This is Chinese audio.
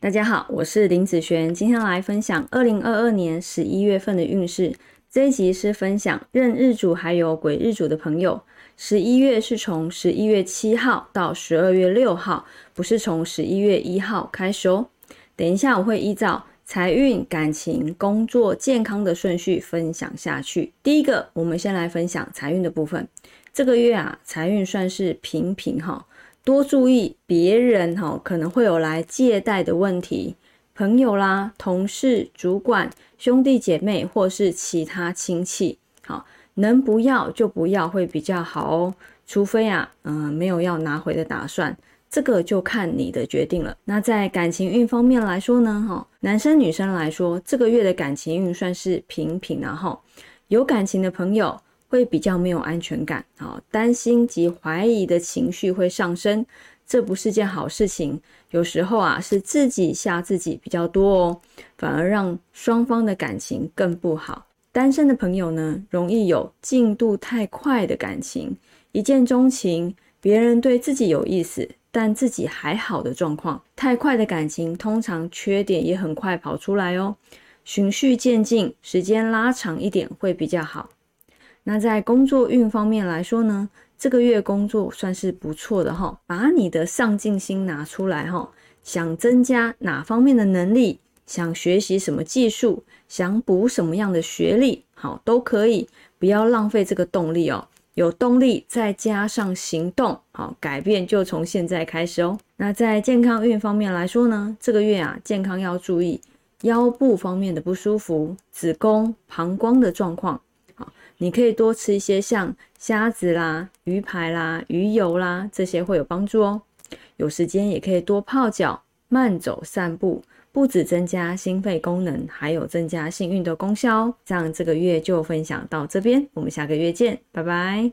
大家好，我是林子璇，今天来分享二零二二年十一月份的运势。这一集是分享任日主还有癸日主的朋友，十一月是从十一月七号到十二月六号，不是从十一月一号开始哦。等一下我会依照财运、感情、工作、健康的顺序分享下去。第一个，我们先来分享财运的部分。这个月啊，财运算是平平哈。多注意别人哈，可能会有来借贷的问题，朋友啦、同事、主管、兄弟姐妹或是其他亲戚，好，能不要就不要会比较好哦。除非啊，嗯，没有要拿回的打算，这个就看你的决定了。那在感情运方面来说呢，哈，男生女生来说，这个月的感情运算是平平的哈，有感情的朋友。会比较没有安全感，好，担心及怀疑的情绪会上升，这不是件好事情。有时候啊，是自己吓自己比较多哦，反而让双方的感情更不好。单身的朋友呢，容易有进度太快的感情，一见钟情，别人对自己有意思，但自己还好的状况。太快的感情，通常缺点也很快跑出来哦。循序渐进，时间拉长一点会比较好。那在工作运方面来说呢，这个月工作算是不错的哈，把你的上进心拿出来哈，想增加哪方面的能力，想学习什么技术，想补什么样的学历，好都可以，不要浪费这个动力哦，有动力再加上行动，好改变就从现在开始哦。那在健康运方面来说呢，这个月啊，健康要注意腰部方面的不舒服，子宫、膀胱的状况。你可以多吃一些像虾子啦、鱼排啦、鱼油啦，这些会有帮助哦。有时间也可以多泡脚、慢走、散步，不止增加心肺功能，还有增加幸运的功效哦。这样这个月就分享到这边，我们下个月见，拜拜。